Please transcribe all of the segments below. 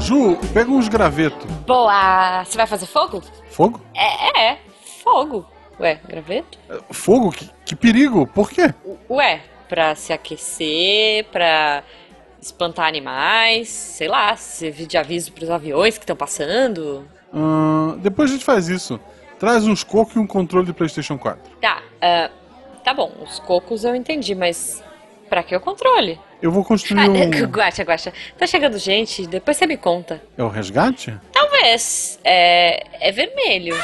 Ju, pega uns gravetos. Boa! Você vai fazer fogo? Fogo? É, é, fogo. Ué, graveto? Fogo? Que, que perigo? Por quê? Ué, pra se aquecer, pra espantar animais, sei lá, servir de aviso pros aviões que estão passando. Ahn, depois a gente faz isso. Traz uns cocos e um controle de PlayStation 4. Tá, ah, tá bom, os cocos eu entendi, mas pra que o controle? Eu vou construir Ah, um. guacha, guacha, tá chegando gente, depois você me conta. É o resgate? Talvez, é, é vermelho.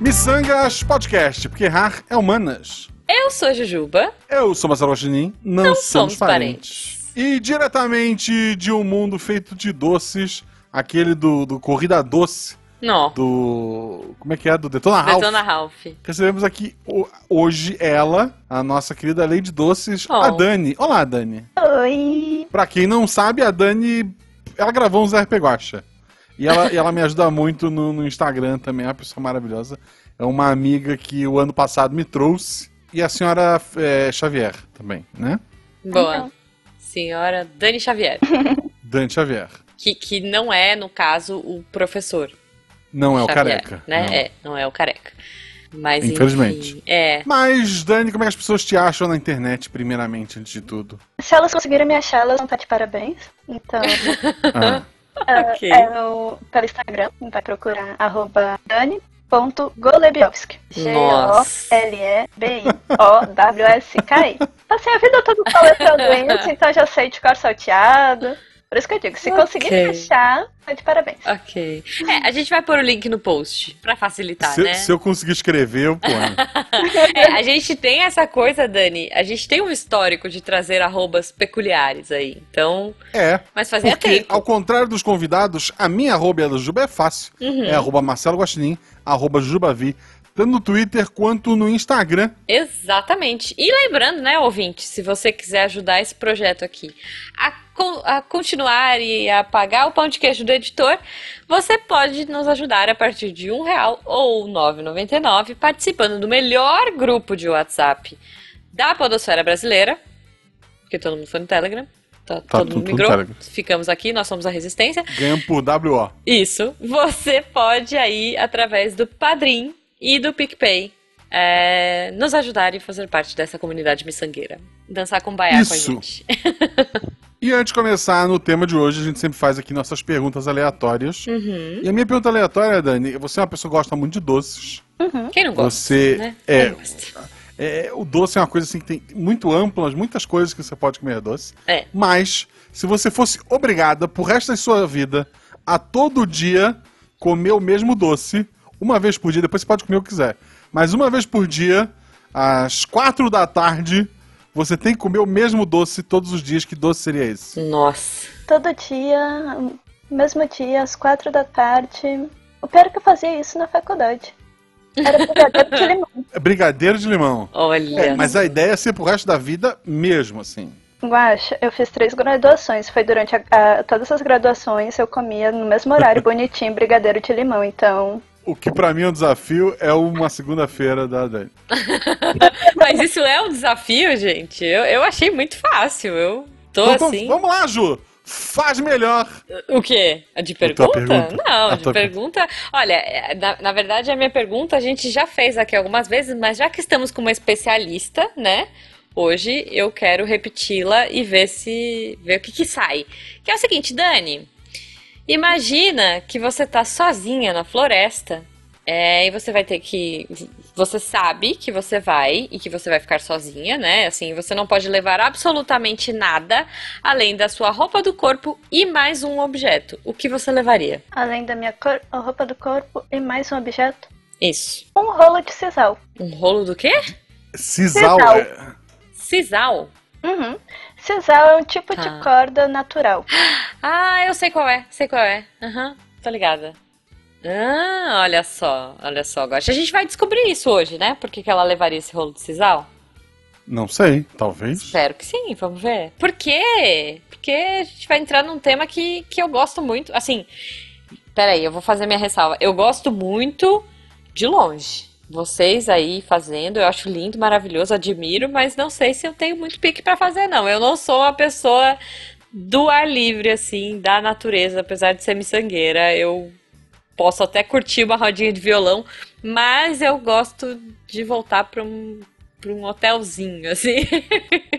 Missangas Podcast, porque errar é humanas. Eu sou a Jujuba, Eu sou Marcelo Guaxinim, não, não somos, somos parentes. parentes. E diretamente de um mundo feito de doces, aquele do, do Corrida Doce, Não, do. Como é que é? Do Detona Ralph. Detona Ralph. Recebemos aqui ho- hoje ela, a nossa querida Lady Doces, Oh. a Dani. Olá, Dani. Oi! Pra quem não sabe, a Dani, ela gravou uns RP Guacha. E ela, e ela me ajuda muito no, no Instagram também, é uma pessoa maravilhosa. É uma amiga que o ano passado me trouxe. E a senhora é, Xavier também, né? Boa. Então. Senhora Dani Xavier. Dani Xavier. Que, que não é, no caso, o professor. Não é o Xavier, careca. Né? não. É, não é o careca. Mas Infelizmente. enfim, é. Mas, Dani, como é que as pessoas te acham na internet, primeiramente, antes de tudo? Se elas conseguirem me achar, elas vão estar de parabéns. Então, Ah, Ok. é no, pelo Instagram, vai procurar arroba dani.golebiowski. Nossa. G-O-L-E-B-I-O-W-S-K-I. Passei a vida toda coletando isso, então já sei de cor salteado. Por isso que eu digo, se Ok. conseguir me achar, tá de parabéns. Ok. É, a gente vai pôr o link no post pra facilitar, se, né? se eu conseguir escrever, eu ponho. É, a gente tem essa coisa, Dani. A gente tem um histórico de trazer arrobas peculiares aí. Então. É. Mas fazia Porque, tempo. ao contrário dos convidados, a minha arroba e a da Juba é fácil. Uhum. É arroba Marcelo Guaxinim, arroba Jubavi, tanto no Twitter quanto no Instagram. Exatamente. E lembrando, né, ouvinte, se você quiser ajudar esse projeto aqui a, a continuar e a pagar o pão de queijo do editor, você pode nos ajudar a partir de um real ou R$ 9,99 participando do melhor grupo de WhatsApp da podosfera brasileira, porque todo mundo foi no Telegram. Tá, todo tudo mundo migrou. Ficamos aqui, nós somos a Resistência. Ganhando por WO. Isso. Você pode aí, através do Padrim e do PicPay, é, nos ajudar e fazer parte dessa comunidade miçangueira. Dançar com baiá com a gente. E antes de começar no tema de hoje, a gente sempre faz aqui nossas perguntas aleatórias. Uhum. E a minha pergunta aleatória, Dani, você é uma pessoa que gosta muito de doces. Quem não gosta? Você né? é-? É, o doce é uma coisa assim que tem muito ampla, muitas coisas que você pode comer doce. É. Mas, se você fosse obrigada pro resto da sua vida a todo dia comer o mesmo doce, uma vez por dia, depois você pode comer o que quiser, mas uma vez por dia, às quatro da tarde, você tem que comer o mesmo doce todos os dias. Que doce seria esse? Nossa. Todo dia, mesmo dia, às quatro da tarde. O pior é que eu fazia isso na faculdade. Era brigadeiro de limão. É brigadeiro de limão. Olha. Mas a ideia é ser pro resto da vida mesmo, assim. Guaxa, eu fiz três graduações. Foi durante a- a- todas as graduações eu comia no mesmo horário bonitinho brigadeiro de limão. Então, O que pra mim é um desafio é uma segunda-feira da Dani. Mas isso é um desafio, gente. Eu, eu achei muito fácil. Eu tô Então, assim. vamos lá, Ju! Faz melhor! O quê? A de pergunta? pergunta. Não, A de pergunta. Olha, é, na, na verdade, a minha pergunta a gente já fez aqui algumas vezes, mas já que estamos com uma especialista, né? Hoje eu quero repeti-la e ver se. ver o que, que sai. Que é o seguinte, Dani. Imagina que você tá sozinha na floresta. é, e você vai ter que. Você sabe que você vai e que você vai ficar sozinha, né? Assim, você não pode levar absolutamente nada além da sua roupa do corpo e mais um objeto. O que você levaria? além da minha cor, a roupa do corpo e mais um objeto, Isso. um rolo de sisal. Um rolo do quê? Sisal. Sisal. é- Sisal. Uhum. Sisal é um tipo Tá. de corda natural. Ah, eu sei qual é. Sei qual é. Aham, tô ligada. Ah, olha só, olha só, Gosta. A gente vai descobrir isso hoje, né? Por que, que ela levaria esse rolo de sisal? Não sei, talvez. Espero que sim, vamos ver. Por quê? Porque a gente vai entrar num tema que, que eu gosto muito. Assim, peraí, eu vou fazer minha ressalva. Eu gosto muito de longe. Vocês aí fazendo, eu acho lindo, maravilhoso, admiro, mas não sei se eu tenho muito pique pra fazer, não. Eu não sou uma pessoa do ar livre, assim, da natureza, apesar de ser miçangueira. Eu posso até curtir uma rodinha de violão, mas eu gosto de voltar pra um, pra um hotelzinho, assim.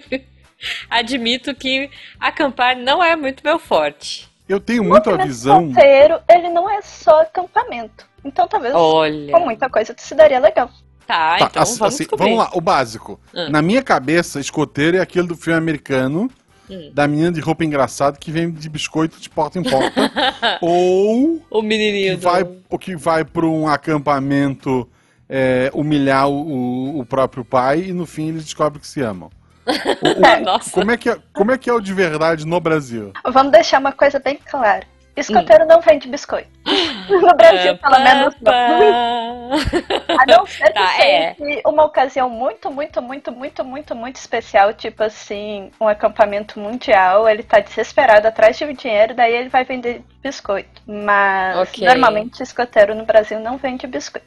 Admito que acampar não é muito meu forte. Eu tenho muito a movimento visão. escoteiro, ele não é só acampamento. Então talvez Olha. com muita coisa se daria legal. Tá, Tá, então assim, vamos assim, descobrir. vamos lá, o básico. Ah. Na minha cabeça, escoteiro é aquele do filme americano, Hum. da menina de roupa engraçada que vem de biscoito de porta em porta. ou O que menininho do... vai, ou que vai para um acampamento é, humilhar o, o próprio pai e no fim eles descobrem que se amam. O- o- Nossa. como, é que é, como é que é o de verdade no Brasil? Vamos deixar uma coisa bem clara. Hum. Escoteiro não vende biscoito. No Brasil, pelo menos não. A não ser que Tá, é. seja uma ocasião muito, muito, muito, muito, muito, muito especial, tipo assim, um acampamento mundial, ele tá desesperado atrás de dinheiro, daí ele vai vender biscoito. Mas Ok. normalmente escoteiro no Brasil não vende biscoito.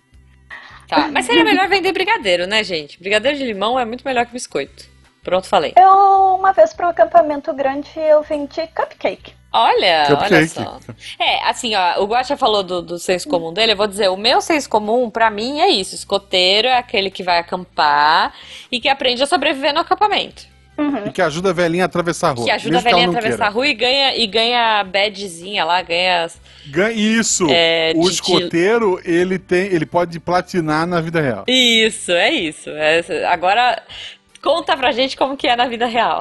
Tá, mas seria melhor vender brigadeiro, né, gente? Brigadeiro de limão é muito melhor que biscoito. Pronto, falei. Eu, uma vez para um acampamento grande, eu vendi cupcake. Olha, olha só. É, assim, ó, o Guaxa falou do, do senso comum dele, eu vou dizer, o meu senso comum, pra mim, é isso. Escoteiro é aquele que vai acampar e que aprende a sobreviver no acampamento. Uhum. E que ajuda a velhinha a atravessar a rua. Que ajuda a velhinha a atravessar a rua e ganha, e ganha a badzinha lá, ganha... as- Ganha- Isso! É, o de- escoteiro, ele tem, ele pode platinar na vida real. Isso, é isso. É- agora, conta pra gente como que é na vida real.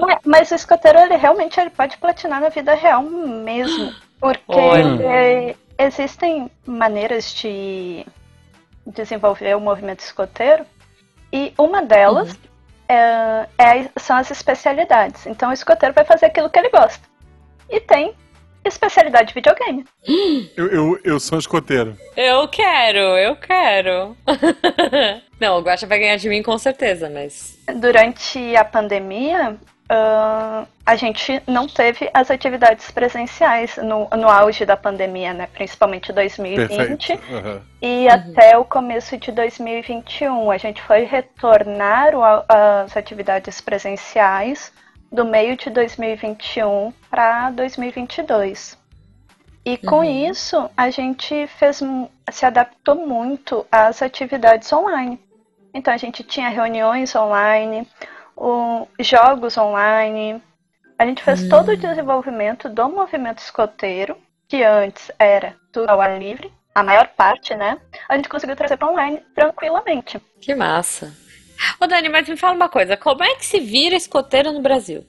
Mas, mas o escoteiro, ele realmente ele pode platinar na vida real mesmo. Porque Olha. é, existem maneiras de desenvolver o movimento escoteiro e uma delas Uhum. é- é- são as especialidades. Então o escoteiro vai fazer aquilo que ele gosta. E tem especialidade de videogame. Eu, eu, eu sou um escoteiro. Eu quero, eu quero. Não, o Guaxa vai ganhar de mim com certeza, mas... Durante a pandemia, ah, a gente não teve as atividades presenciais no, no auge da pandemia, né? Principalmente 2020 Perfeito. Aham. e até o começo de 2021. A gente foi retornar o- as atividades presenciais do meio de 2021 para 2022. E com Uhum. isso, a gente fez, se adaptou muito às atividades online. Então, a gente tinha reuniões online, o- jogos online. A gente fez todo o desenvolvimento do movimento escoteiro, que antes era tudo ao ar livre, a maior parte, né? A gente conseguiu trazer para online tranquilamente. Que massa. Ô Dani, mas me fala uma coisa, como é que se vira escoteiro no Brasil?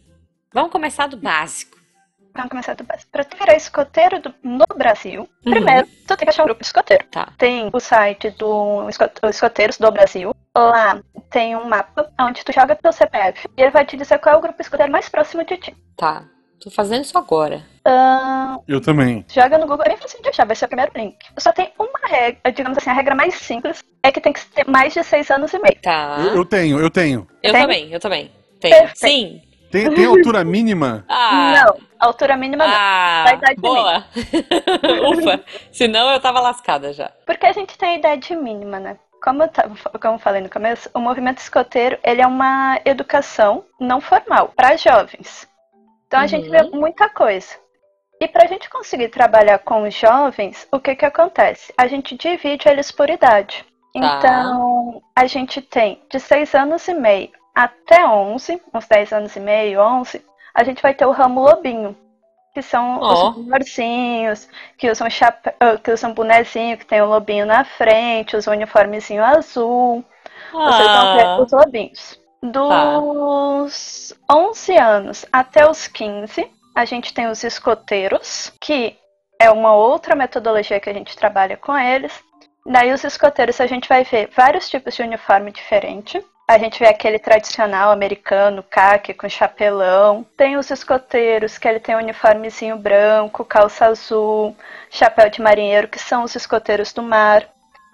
Vamos começar do básico. Vamos começar do básico. Para tu virar escoteiro do- no Brasil, Uhum. primeiro tu tem que achar um grupo de escoteiro. Tá. Tem o site do esco- Escoteiros do Brasil. Lá tem um mapa onde tu joga teu CPF e ele vai te dizer qual é o grupo escoteiro mais próximo de ti. Tá. Tô fazendo isso agora. Ahn, Eu também. joga no Google, é bem fácil de achar, vai ser o primeiro link. Só tem uma regra, digamos assim, a regra mais simples é que tem que ter mais de seis anos e meio. Tá. Eu, eu tenho, eu tenho. Eu Tem? também, eu também. Tenho. Perfeito. Sim. Tem, tem altura mínima? Ah. Não, altura mínima não. Ah, Da idade boa. Ufa. Senão eu tava lascada já. Porque a gente tem a idade mínima, né? Como eu, tava- como eu falei no começo, o movimento escoteiro ele é uma educação não formal para jovens. Então a gente Uhum. vê muita coisa. E para a gente conseguir trabalhar com os jovens, o que que acontece? A gente divide eles por idade. Tá. Então a gente tem de 6 anos e meio até 11, uns 10 anos e meio, 11, a gente vai ter o ramo lobinho, que são Ó. os ursinhos, que usam chapéu, que usam bonezinho, que tem o lobinho na frente, usam uniformezinho azul. Vocês vão ver Ah, os lobinhos. Dos 11 anos até os 15, a gente tem os escoteiros, que é uma outra metodologia que a gente trabalha com eles. Daí os escoteiros a gente vai ver vários tipos de uniforme diferente. A gente vê aquele tradicional americano, caque com chapelão. Tem os escoteiros, que ele tem um uniformezinho branco, calça azul, chapéu de marinheiro, que são os escoteiros do mar.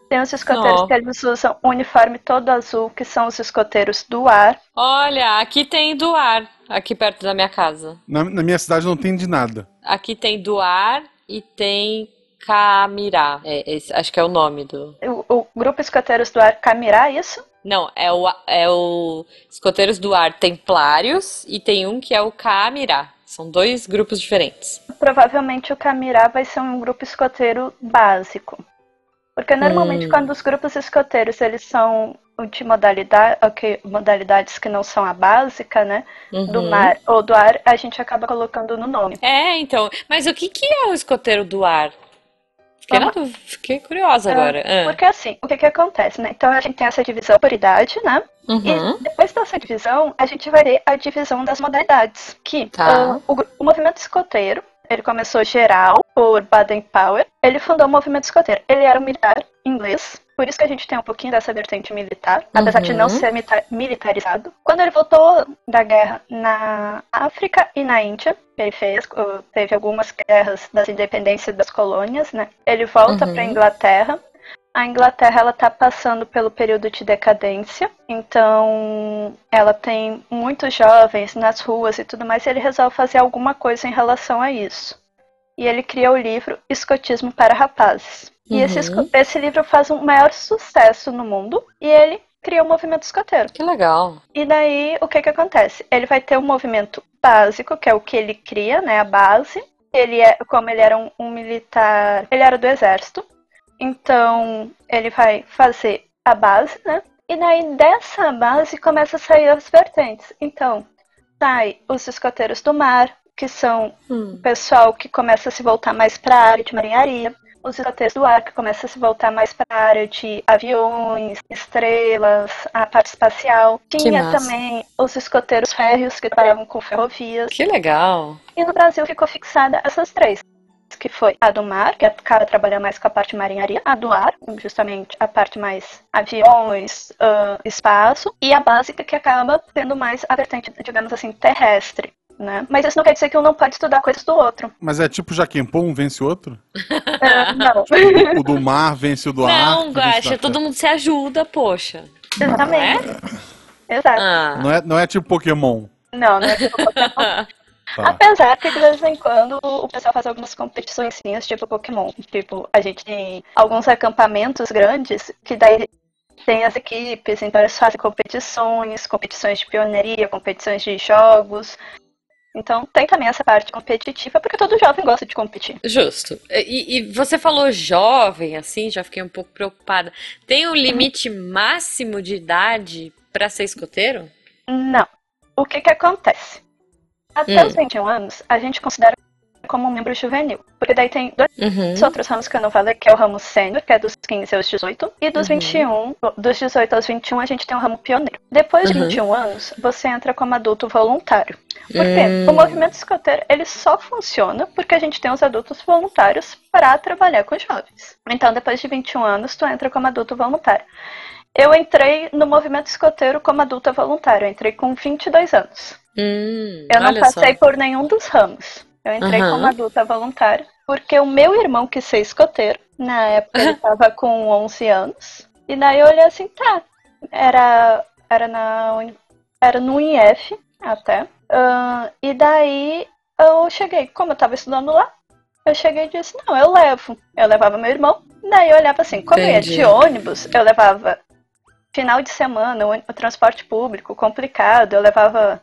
Tem os escoteiros Ó. que eles usam um uniforme todo azul, que são os escoteiros do ar. Olha, aqui tem do ar, aqui perto da minha casa. Na, na minha cidade não tem de nada. Aqui tem do ar e tem Camirá. É, acho que é o nome do. O, o Grupo Escoteiros do Ar Camirá, isso? Não, é o, é o Escoteiros do Ar Templários e tem um que é o Camirá. São dois grupos diferentes. Provavelmente o Camirá vai ser um grupo escoteiro básico. Porque normalmente hum. quando os grupos escoteiros eles são de modalidade, okay, modalidades que não são a básica, né? Uhum. Do mar ou do ar, a gente acaba colocando no nome. É, então. Mas o que, que é o escoteiro do ar? Fiquei, fiquei curiosa agora. É, porque assim, o que que acontece, né? Então a gente tem essa divisão por idade, né? Uhum. E depois dessa divisão, a gente vai ver a divisão das modalidades. Que tá. uh, o, o movimento escoteiro, ele começou geral por Baden-Powell. Ele fundou o movimento escoteiro. Ele era um militar inglês por isso que a gente tem um pouquinho dessa vertente militar, apesar uhum. de não uhum. ser militarizado. Quando ele voltou da guerra na África e na Índia, ele fez, teve algumas guerras das independências das colônias, né? Ele volta uhum. para a Inglaterra. A Inglaterra ela está passando pelo período de decadência, então ela tem muitos jovens nas ruas e tudo mais, e ele resolve fazer alguma coisa em relação a isso. E ele cria o livro Escotismo para Rapazes. E esse, uhum. esse livro faz um maior sucesso no mundo e ele cria o um movimento escoteiro. Que legal. E daí, o que que acontece? Ele vai ter um movimento básico, que é o que ele cria, né, a base. Ele é, como ele era um, um militar, ele era do exército. Então, ele vai fazer a base, né? E daí dessa base começa a sair as vertentes. Então, sai os escoteiros do mar, que são hum. o pessoal que começa a se voltar mais para a área de marinharia os escoteiros do ar, que começa a se voltar mais para a área de aviões, estrelas, a parte espacial. Tinha também os escoteiros férreos, que trabalhavam com ferrovias. Que legal! E no Brasil ficou fixada essas três que foi a do mar, que acaba trabalhando mais com a parte marinharia, a do ar, justamente a parte mais aviões, uh, espaço, e a básica que acaba sendo mais a vertente, digamos assim, terrestre né? Mas isso não quer dizer que um não pode estudar coisas do outro. Mas é tipo Jaquempô, um vence o outro? É, não. O do mar vence o do não, ar. Não, Guaxa, todo mundo se ajuda, poxa. Exatamente. É? Exato. Ah. Não, é, não é tipo Pokémon. Não, não é tipo Pokémon. Tá. Apesar que de vez em quando o pessoal faz algumas competições tipo Pokémon. Tipo, a gente tem alguns acampamentos grandes que daí tem as equipes, então eles fazem competições, competições de pioneiria, competições de jogos. Então tem também essa parte competitiva, porque todo jovem gosta de competir. Justo. E, e você falou jovem, assim, já fiquei um pouco preocupada. Tem um limite uhum. máximo de idade para ser escoteiro? Não. O que que acontece? Até hum. os 21 anos, a gente considera como um membro juvenil. Porque daí tem dois uhum. outros ramos que eu não falei, que é o ramo sênior, que é dos 15 aos 18, e dos uhum. 21, dos 18 aos 21 a gente tem o ramo pioneiro. Depois de uhum. 21 anos, você entra como adulto voluntário. Por quê? Hum. O movimento escoteiro, ele só funciona porque a gente tem os adultos voluntários para trabalhar com jovens. Então, depois de 21 anos, tu entra como adulto voluntário. Eu entrei no movimento escoteiro como adulta voluntária. Eu entrei com 22 anos. Hum, eu não passei só. por nenhum dos ramos. Eu entrei uhum. como adulta voluntária, porque o meu irmão quis ser escoteiro. Na época ele estava com 11 anos. E daí eu olhei assim, tá. Era, era, na, era no IF até. Uh, e daí eu cheguei, como eu estava estudando lá, eu cheguei e disse, não, eu levo. Eu levava meu irmão. Daí eu olhava assim, como Entendi. ia de ônibus, eu levava final de semana, o, o transporte público complicado, eu levava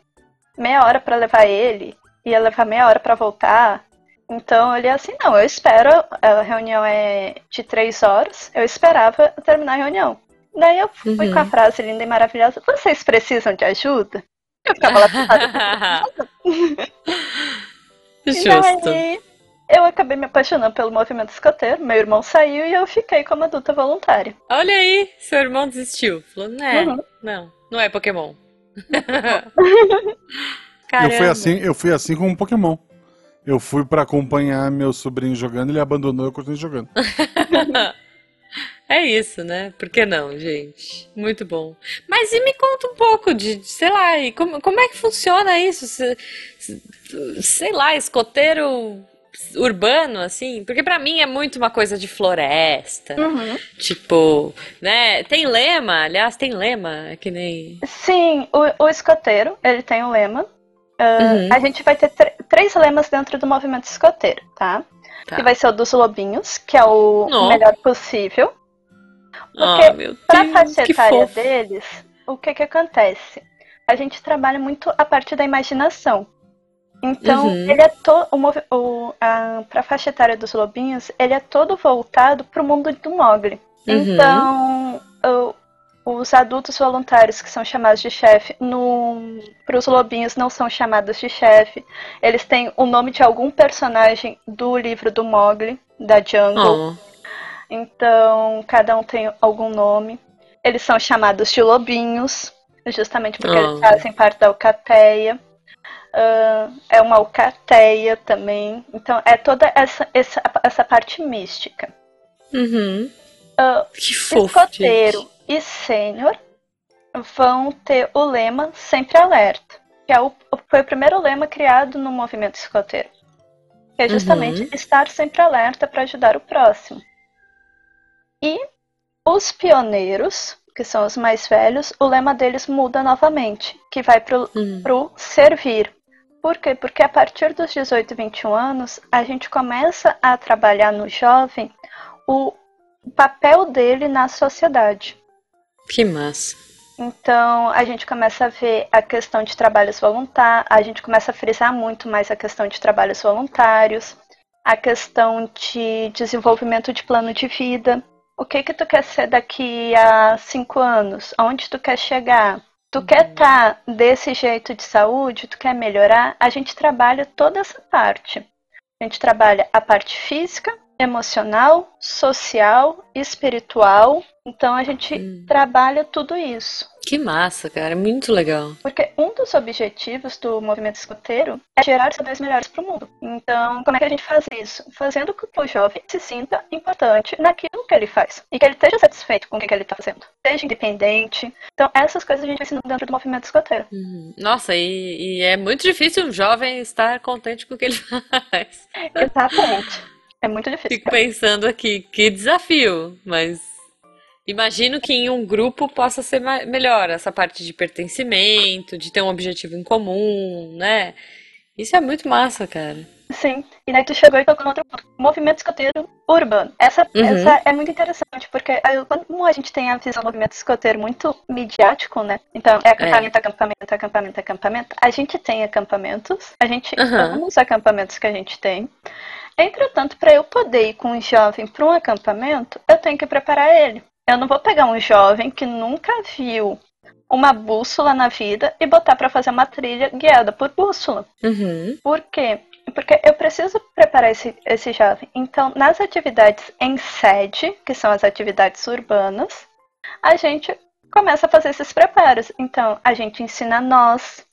meia hora para levar ele ia levar meia hora para voltar. Então ele assim, não, eu espero, a reunião é de três horas, eu esperava terminar a reunião. Daí eu fui uhum. com a frase linda e maravilhosa, vocês precisam de ajuda? Eu ficava lá Justo. E daí eu acabei me apaixonando pelo movimento escoteiro, meu irmão saiu e eu fiquei como adulta voluntária. Olha aí, seu irmão desistiu. Falou, não é, uhum. não, não é Pokémon. Eu fui assim, eu fui assim com um Pokémon. Eu fui para acompanhar meu sobrinho jogando, ele abandonou, eu continuei jogando. é isso, né? Por que não, gente? Muito bom. Mas e me conta um pouco de, sei lá, como, como é que funciona isso? Sei lá, escoteiro urbano, assim, porque para mim é muito uma coisa de floresta. Uhum. Tipo, né? Tem lema, aliás, tem lema, é que nem. Sim, o, o escoteiro, ele tem um lema. Uh, uhum. A gente vai ter três lemas dentro do movimento escoteiro, tá? Tá. Que vai ser o dos lobinhos, que é o melhor possível. Porque oh, meu pra faixa etária deles, o que que acontece? A gente trabalha muito a partir da imaginação. Então, uhum. ele é todo. O, o, a, pra faixa etária dos lobinhos, ele é todo voltado pro mundo do Mogli. Uhum. Então, o, os adultos voluntários que são chamados de chefe, para os lobinhos não são chamados de chefe. Eles têm o nome de algum personagem do livro do Mogli, da Jungle. Oh. Então, cada um tem algum nome. Eles são chamados de lobinhos, justamente porque oh. eles fazem parte da alcateia. Uh, é uma alcateia também. Então, é toda essa, essa, essa parte mística. Uhum. Uh, que fofo, escoteiro gente. E sênior vão ter o lema sempre alerta, que é o, foi o primeiro lema criado no movimento escoteiro. Que é justamente uhum. estar sempre alerta para ajudar o próximo. E os pioneiros, que são os mais velhos, o lema deles muda novamente, que vai para o uhum. servir. Por quê? Porque a partir dos 18 e 21 anos, a gente começa a trabalhar no jovem o papel dele na sociedade. Que massa. Então, a gente começa a ver a questão de trabalhos voluntários, a gente começa a frisar muito mais a questão de trabalhos voluntários, a questão de desenvolvimento de plano de vida, o que que tu quer ser daqui a cinco anos? Aonde tu quer chegar? Tu uhum. quer estar tá desse jeito de saúde? Tu quer melhorar? A gente trabalha toda essa parte. A gente trabalha a parte física, emocional, social, espiritual. Então a gente hum. trabalha tudo isso. Que massa, cara, muito legal. Porque um dos objetivos do movimento escoteiro é gerar cidadãos melhores para o mundo. Então, como é que a gente faz isso? Fazendo com que o jovem se sinta importante naquilo que ele faz e que ele esteja satisfeito com o que ele está fazendo, seja independente. Então, essas coisas a gente vai ensinando dentro do movimento escoteiro. Uhum. Nossa, e, e é muito difícil um jovem estar contente com o que ele faz. Exatamente. É muito difícil. Fico pensando aqui, que desafio, mas imagino que em um grupo possa ser melhor essa parte de pertencimento, de ter um objetivo em comum, né? Isso é muito massa, cara. Sim, e daí tu chegou e tocou no outro ponto. Movimento escoteiro urbano. Essa, uhum. essa é muito interessante, porque como a gente tem a visão do movimento escoteiro muito midiático, né? Então, é acampamento, é. acampamento, acampamento, acampamento. A gente tem acampamentos, a gente uhum. ama os acampamentos que a gente tem. Entretanto, para eu poder ir com um jovem para um acampamento, eu tenho que preparar ele. Eu não vou pegar um jovem que nunca viu uma bússola na vida e botar para fazer uma trilha guiada por bússola. Uhum. Por quê? Porque eu preciso preparar esse, esse jovem. Então, nas atividades em sede, que são as atividades urbanas, a gente começa a fazer esses preparos. Então, a gente ensina nós,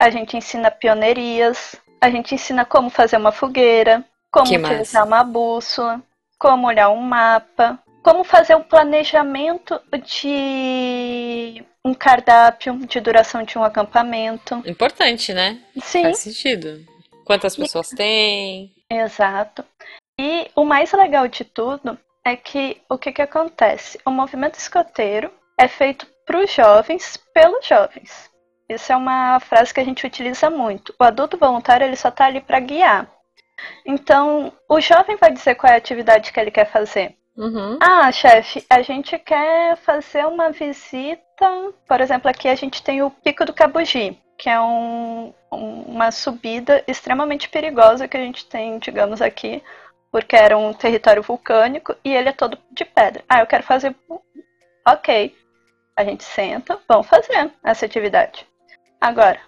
a gente ensina pioneirias, a gente ensina como fazer uma fogueira, como que utilizar massa. uma bússola, como olhar um mapa, como fazer um planejamento de um cardápio de duração de um acampamento. Importante, né? Sim. Faz sentido. Quantas pessoas e... tem? Exato. E o mais legal de tudo é que o que, que acontece? O movimento escoteiro é feito para os jovens, pelos jovens. Isso é uma frase que a gente utiliza muito. O adulto voluntário ele só está ali para guiar. Então, o jovem vai dizer qual é a atividade que ele quer fazer. Uhum. Ah, chefe, a gente quer fazer uma visita. Por exemplo, aqui a gente tem o Pico do Cabugi, que é um, uma subida extremamente perigosa que a gente tem, digamos, aqui, porque era um território vulcânico e ele é todo de pedra. Ah, eu quero fazer. Ok. A gente senta, vamos fazer essa atividade. Agora,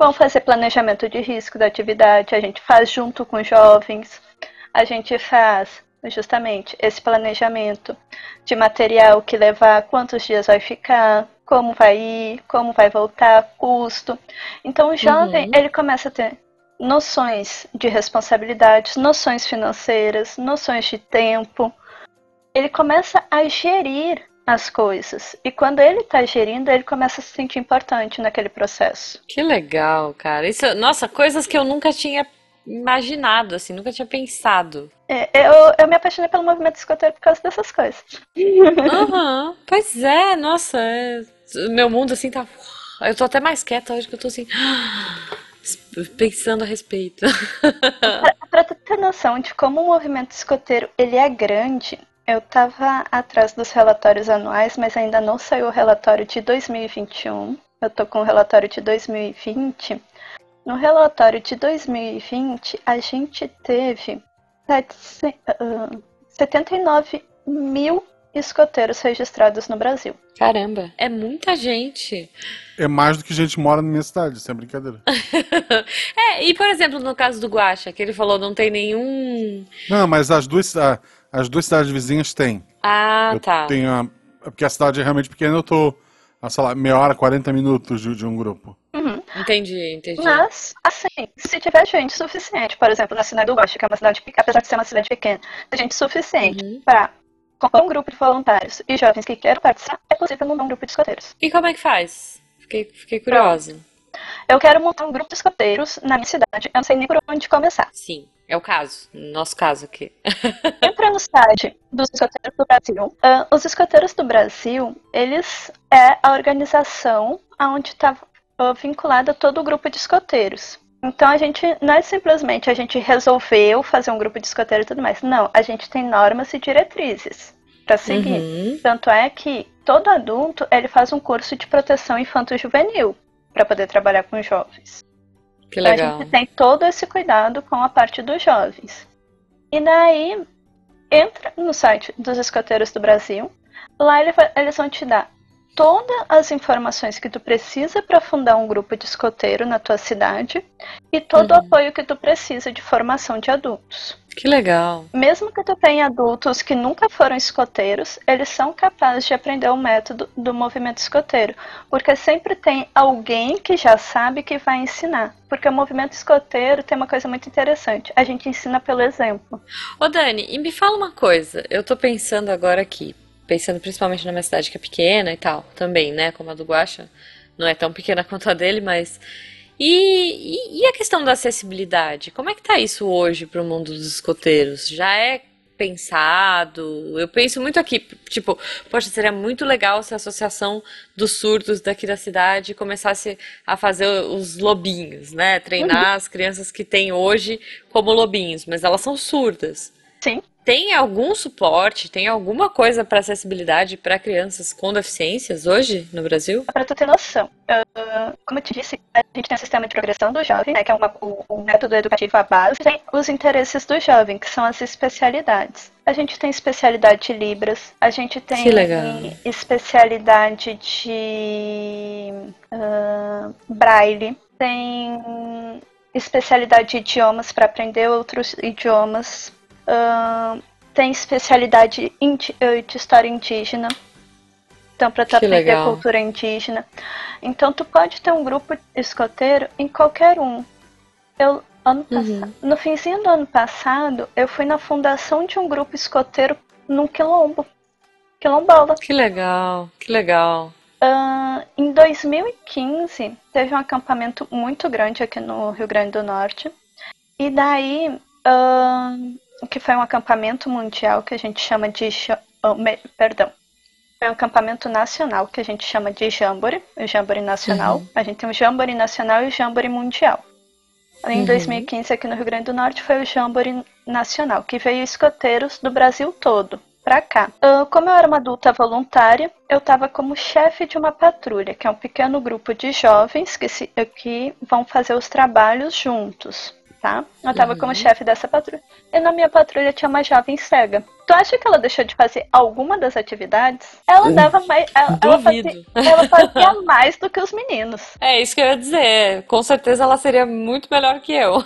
Vamos fazer planejamento de risco da atividade, a gente faz junto com jovens, a gente faz justamente esse planejamento de material que levar, quantos dias vai ficar, como vai ir, como vai voltar, custo. Então o jovem uhum. ele começa a ter noções de responsabilidades, noções financeiras, noções de tempo. Ele começa a gerir as coisas. E quando ele tá gerindo, ele começa a se sentir importante naquele processo. Que legal, cara. Isso, nossa, coisas que eu nunca tinha imaginado, assim, nunca tinha pensado. É, eu, eu me apaixonei pelo movimento escoteiro por causa dessas coisas. Uhum, pois é, nossa, é, meu mundo assim tá. Eu tô até mais quieta hoje que eu tô assim. Pensando a respeito. pra, Para ter noção de como o movimento escoteiro ele é grande, eu estava atrás dos relatórios anuais, mas ainda não saiu o relatório de 2021. Eu estou com o relatório de 2020. No relatório de 2020, a gente teve 79 mil escoteiros registrados no Brasil. Caramba, é muita gente. É mais do que gente mora na minha cidade, sem brincadeira. é, e por exemplo, no caso do Guaxa, que ele falou não tem nenhum. Não, mas as duas, as duas cidades vizinhas têm. Ah, eu tá. Tenho a, porque a cidade é realmente pequena, eu tô a, sei lá, meia hora, 40 minutos de, de um grupo. Uhum. Entendi, entendi. Mas, assim, se tiver gente suficiente, por exemplo, na cidade do Guaxa, que é uma cidade pequena, apesar de ser uma cidade pequena, gente suficiente uhum. para compor um grupo de voluntários e jovens que queiram participar, é possível montar um grupo de escoteiros. E como é que faz? Fiquei, fiquei curiosa. Eu quero montar um grupo de escoteiros na minha cidade. Eu não sei nem por onde começar. Sim, é o caso. Nosso caso aqui. Entra no site dos escoteiros do Brasil. Uh, os escoteiros do Brasil, eles é a organização onde está uh, vinculada todo o grupo de escoteiros. Então a gente não é simplesmente a gente resolveu fazer um grupo de escoteiro e tudo mais. Não, a gente tem normas e diretrizes para seguir. Uhum. Tanto é que todo adulto ele faz um curso de proteção infanto-juvenil para poder trabalhar com jovens. Que legal. Então, a gente tem todo esse cuidado com a parte dos jovens. E daí entra no site dos escoteiros do Brasil. Lá eles vão te dar todas as informações que tu precisa para fundar um grupo de escoteiro na tua cidade e todo uhum. o apoio que tu precisa de formação de adultos. Que legal. Mesmo que tu tenha adultos que nunca foram escoteiros, eles são capazes de aprender o método do movimento escoteiro, porque sempre tem alguém que já sabe que vai ensinar. Porque o movimento escoteiro tem uma coisa muito interessante, a gente ensina pelo exemplo. Ô Dani, e me fala uma coisa, eu tô pensando agora aqui, pensando principalmente na minha cidade que é pequena e tal, também, né, como a do Guaxa, não é tão pequena quanto a dele, mas e, e, e, a questão da acessibilidade? Como é que tá isso hoje para o mundo dos escoteiros? Já é pensado? Eu penso muito aqui, tipo, poxa, seria muito legal se a associação dos surdos daqui da cidade começasse a fazer os lobinhos, né? Treinar uhum. as crianças que tem hoje como lobinhos, mas elas são surdas. Sim. Tem algum suporte, tem alguma coisa para acessibilidade para crianças com deficiências hoje no Brasil? Para tu ter noção, uh, como eu te disse, a gente tem o sistema de progressão do jovem, né, que é uma, o, o, método educativo à base, tem os interesses do jovem, que são as especialidades. A gente tem especialidade de Libras, a gente tem especialidade de uh, Braille, tem especialidade de idiomas para aprender outros idiomas Uh, tem especialidade eh, de história indígena. Então, para tu aprender legal. cultura indígena. Então, tu pode ter um grupo escoteiro em qualquer um. Eu, ano uhum. No finzinho do ano passado, eu fui na fundação de um grupo escoteiro num quilombo. Quilombola. Que legal, que legal. Uh, em 2015, teve um acampamento muito grande aqui no Rio Grande do Norte. E daí, uh, que foi um acampamento mundial que a gente chama de. Oh, perdão. Foi um acampamento nacional que a gente chama de Jamboree, o Jamboree Nacional. Uhum. A gente tem o Jamboree Nacional e o Jamboree Mundial. Em uhum. 2015, aqui no Rio Grande do Norte, foi o Jamboree Nacional, que veio escoteiros do Brasil todo para cá. Uh, como eu era uma adulta voluntária, eu estava como chefe de uma patrulha, que é um pequeno grupo de jovens que, se, que vão fazer os trabalhos juntos tá? Eu tava uhum. como chefe dessa patrulha. E na minha patrulha tinha uma jovem cega. Tu acha que ela deixou de fazer alguma das atividades? Ela dava mais. Ela, ela, fazia, ela, fazia, mais do que os meninos. É isso que eu ia dizer. Com certeza ela seria muito melhor que eu.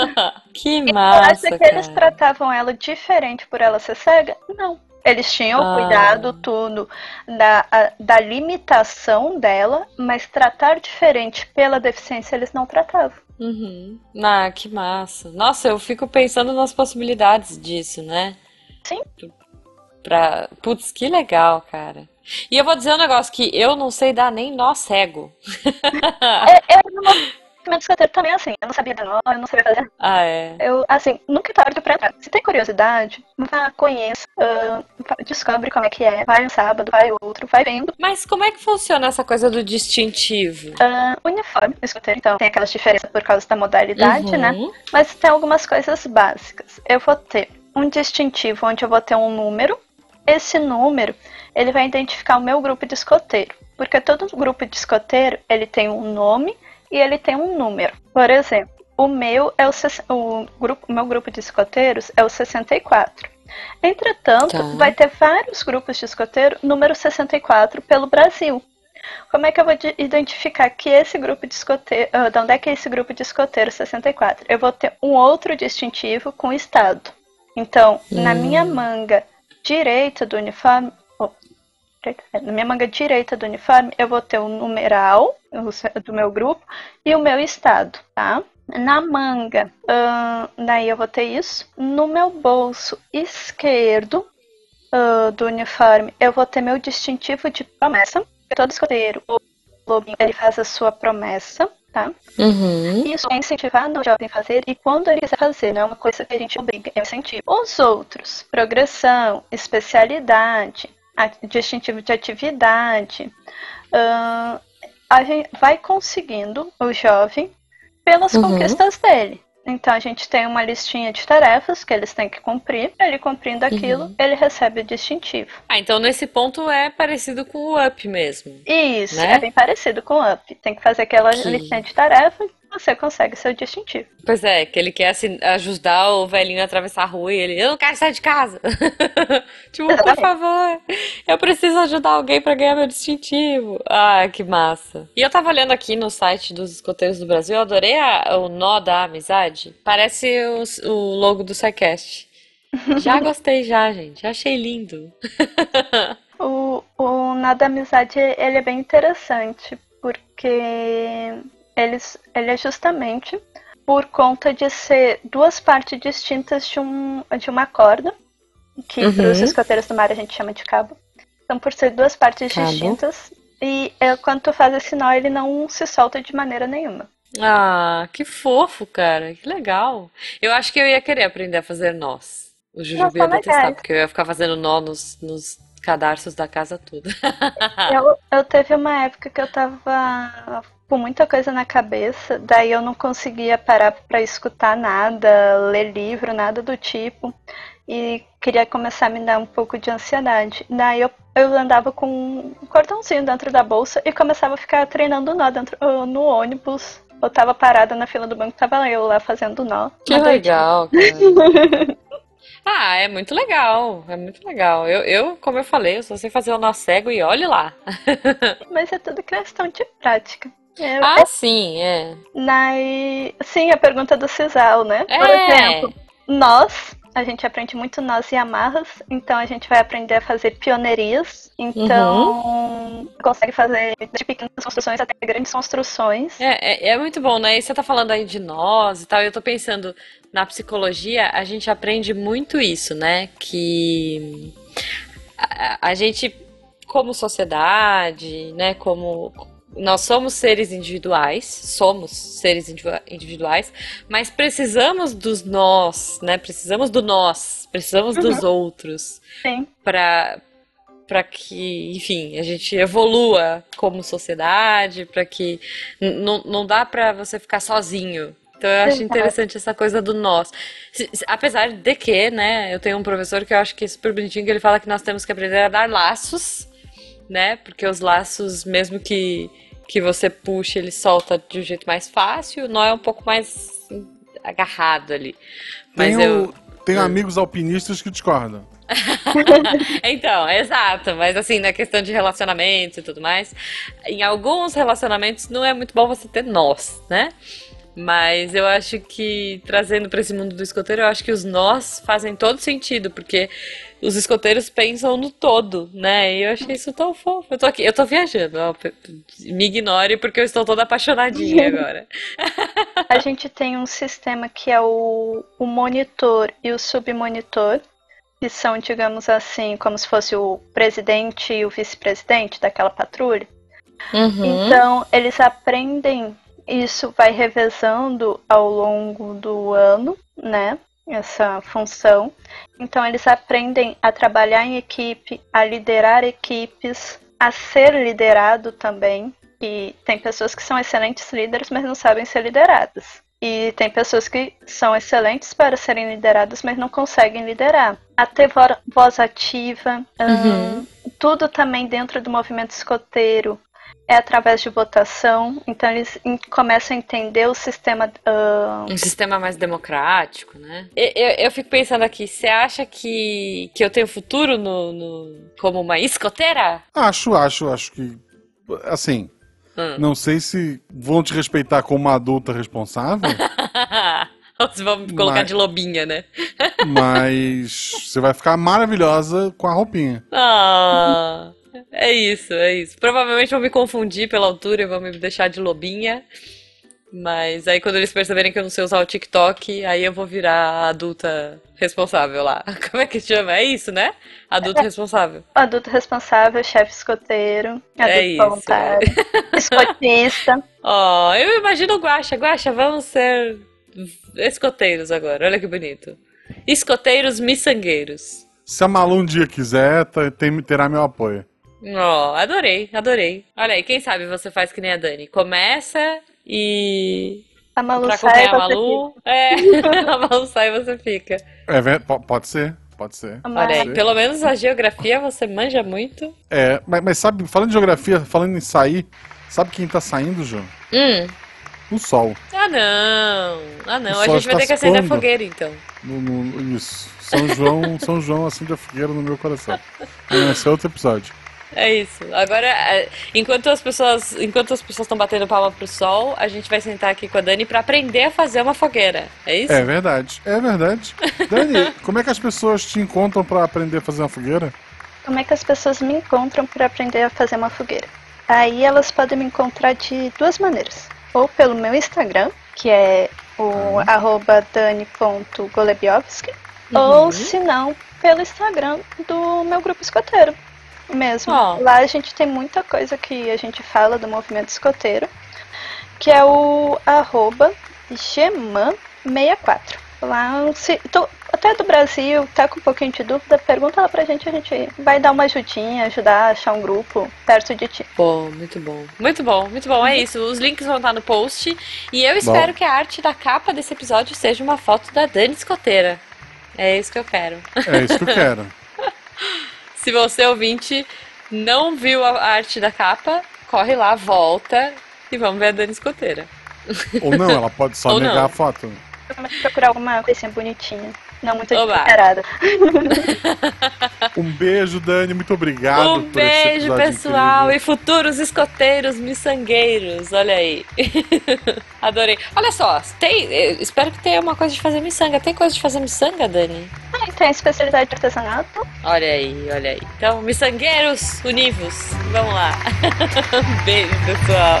que e massa. Tu acha que cara. eles tratavam ela diferente por ela ser cega? Não. Eles tinham ah. cuidado tudo da, a, da limitação dela, mas tratar diferente pela deficiência eles não tratavam. Uhum. Ah, que massa. Nossa, eu fico pensando nas possibilidades disso, né? Sim. Pra... Putz, que legal, cara. E eu vou dizer um negócio que eu não sei dar nem nó cego. é, é uma meu escoteiro também é assim. Eu não sabia da nó, eu não sabia fazer. Ah, é. Eu, assim, nunca é tarde pra entrar. Se tem curiosidade, vá, conheça, uh, descobre como é que é. Vai um sábado, vai outro, vai vendo. Mas como é que funciona essa coisa do distintivo? Uh, uniforme, escoteiro, então, tem aquelas diferenças por causa da modalidade, né? Uhum. Mas tem algumas coisas básicas. Eu vou ter um distintivo onde eu vou ter um número. Esse número, ele vai identificar o meu grupo de escoteiro. Porque todo grupo de escoteiro, ele tem um nome e ele tem um número. Por exemplo, o meu é o, o grupo, meu grupo de escoteiros é o 64. Entretanto, Tá. vai ter vários grupos de escoteiro número 64 pelo Brasil. Como é que eu vou de- identificar que esse grupo de escoteiro, ah, de onde é que é esse grupo de escoteiro 64? Eu vou ter um outro distintivo com o estado. Então, na Hum. minha manga direita do uniforme, oh, na minha manga direita do uniforme, eu vou ter o numeral o se- do meu grupo e o meu estado, tá? Na manga, ahn, daí eu vou ter isso. No meu bolso esquerdo ah, do uniforme, eu vou ter meu distintivo de promessa. Todo escoteiro, o lobinho, ele faz a sua promessa, tá? Uhum. Isso é incentivado o jovem a fazer e quando ele quiser fazer, não é uma coisa que a gente obriga, é um incentivo. Os outros, progressão, especialidade, distintivo de atividade, ahn, a gente vai conseguindo o jovem pelas Uhum. conquistas dele. Então a gente tem uma listinha de tarefas que eles têm que cumprir. Ele cumprindo aquilo, Uhum. ele recebe o distintivo. Ah, então nesse ponto é parecido com o up mesmo. Isso, Né? é bem parecido com o UP. Tem que fazer aquela Que- listinha de tarefas você consegue seu distintivo. Pois é, que ele quer assim, ajudar o velhinho a atravessar a rua e ele, eu não quero sair de casa. tipo, por favor, eu preciso ajudar alguém pra ganhar meu distintivo. Ah, que massa. E eu tava olhando aqui no site dos escoteiros do Brasil, eu adorei a- o nó da amizade. Parece o, o logo do SciCast. Já gostei já, gente. Já achei lindo. O, o Nada Amizade, ele é bem interessante, porque eles, ele é justamente por conta de ser duas partes distintas de, um, de uma corda, que Uhum. para os escoteiros do mar a gente chama de cabo. Então, por ser duas partes Cabo. distintas, e é, quando tu faz esse nó, ele não se solta de maneira nenhuma. Ah, que fofo, cara. Que legal. Eu acho que eu ia querer aprender a fazer nós. O Jujubi Nossa, ia detestar, legais. porque eu ia ficar fazendo nó nos, nos cadarços da casa toda. Eu, eu teve uma época que eu tava com muita coisa na cabeça, daí eu não conseguia parar pra escutar nada, ler livro, nada do tipo, e queria começar a me dar um pouco de ansiedade. Daí eu, eu andava com um cordãozinho dentro da bolsa e começava a ficar treinando nó dentro no ônibus. Eu tava parada na fila do banco, tava eu lá fazendo nó. Que legal, cara. Ah, é muito legal, é muito legal. Eu, eu, como eu falei, eu só sei fazer o nó cego e olhe lá. Mas é tudo questão de prática. Eu, Ah, sim, é. Daí, sim, a pergunta do Cisal, né? Por É. exemplo, nós, a gente aprende muito nós e amarras, então a gente vai aprender a fazer pioneirias, então Uhum. consegue fazer de pequenas construções até grandes construções. É, é, é muito bom, né? E você tá falando aí de nós e tal, e eu tô pensando, na psicologia, a gente aprende muito isso, né? Que a, a gente, como sociedade, né? Como nós somos seres individuais, somos seres individua- individuais, mas precisamos dos nós, né? Precisamos do nós, precisamos dos outros Sim, para para que, enfim, a gente evolua como sociedade, para que não não dá para você ficar sozinho. Então eu acho interessante essa coisa do nós. Apesar de que, né, eu tenho um professor que eu acho que é super bonitinho, que ele fala que nós temos que aprender a dar laços, né? Porque os laços, mesmo que que você puxe, ele solta de um jeito mais fácil, o nó é um pouco mais agarrado ali. Mas Tenho, eu tenho eu- amigos alpinistas que discordam. Então, exato, mas assim, na questão de relacionamentos e tudo mais, em alguns relacionamentos não é muito bom você ter nós, né? Mas eu acho que, trazendo para esse mundo do escoteiro, eu acho que os nós fazem todo sentido, porque os escoteiros pensam no todo, né? E eu achei isso tão fofo. Eu tô aqui, eu tô viajando, ó, me ignore porque eu estou toda apaixonadinha agora. a gente tem um sistema que é o, o monitor e o submonitor, que são, digamos assim, como se fosse o presidente e o vice-presidente daquela patrulha. Uhum. Então, eles aprendem isso vai revezando ao longo do ano, né? Essa função. Então, eles aprendem a trabalhar em equipe, a liderar equipes, a ser liderado também. E tem pessoas que são excelentes líderes, mas não sabem ser lideradas. E tem pessoas que são excelentes para serem lideradas, mas não conseguem liderar. A ter voz ativa, uhum. um, tudo também dentro do movimento escoteiro é através de votação, então eles começam a entender o sistema. Uh... Um sistema mais democrático, né? Eu, eu, eu, fico pensando aqui, você acha que, que eu tenho futuro no, no, como uma escoteira? Acho, acho, acho que. Assim. Hum. Não sei se vão te respeitar como uma adulta responsável. Ou se vão colocar mas, de lobinha, né? mas você vai ficar maravilhosa com a roupinha. Ah. É isso, é isso. Provavelmente vão me confundir pela altura e vão me deixar de lobinha. Mas aí quando eles perceberem que eu não sei usar o TikTok, aí eu vou virar a adulta responsável lá. Como é que chama? É isso, né? Adulto é. responsável. Adulto responsável, chefe escoteiro, adulto é isso. voluntário, escotista. Ó, oh, eu imagino o Guaxa. Guaxa, vamos ser escoteiros agora. Olha que bonito. Escoteiros miçangueiros. Se a Malu um dia quiser, tem, terá meu apoio. Ó, oh, adorei, adorei. Olha aí, quem sabe você faz que nem a Dani. Começa e. A Malu pra sai, a Malu. É, a Malu sai e você fica. É, pode ser. Pode ser. Olha aí, pelo menos a geografia você manja muito. É, mas, mas, sabe, falando de geografia, falando em sair, sabe quem tá saindo, João? Hum. O sol. Ah, não. Ah, não. A gente vai ter que acender a fogueira, então. No, no, isso. São João, São João acende a fogueira no meu coração. Esse é outro episódio. É isso. Agora, é, enquanto as pessoas, enquanto as pessoas estão batendo palma pro sol, a gente vai sentar aqui com a Dani para aprender a fazer uma fogueira. É isso? É verdade. É verdade. Dani, como é que as pessoas te encontram para aprender a fazer uma fogueira? Como é que as pessoas me encontram para aprender a fazer uma fogueira? Aí elas podem me encontrar de duas maneiras. Ou pelo meu Instagram, que é o ah. arroba dani.golebiowski, uhum. ou se não, pelo Instagram do meu grupo escoteiro mesmo. Oh. Lá a gente tem muita coisa que a gente fala do movimento escoteiro, que é o arroba Geman64. Lá, se tô, até do Brasil, tá com um pouquinho de dúvida, pergunta lá pra gente, a gente vai dar uma ajudinha, ajudar a achar um grupo perto de ti. Bom, muito bom. Muito bom, muito bom. É isso. Os links vão estar no post. E eu espero bom. que a arte da capa desse episódio seja uma foto da Dani Escoteira. É isso que eu quero. É isso que eu quero. Se você, ouvinte, não viu a arte da capa, corre lá, volta e vamos ver a Dani Escoteira. Ou não, ela pode só negar não. a foto. Vamos procurar alguma coisinha bonitinha. Não muito desesperada. um beijo, Dani. Muito obrigado. Um beijo, pessoal. Incrível. E futuros escoteiros miçangueiros. Olha aí. Adorei. Olha só, tem, espero que tenha uma coisa de fazer miçanga. Tem coisa de fazer miçanga, Dani? Ah, tem especialidade de artesanato. Olha aí, olha aí. Então, miçangueiros univos. Vamos lá. um beijo, pessoal.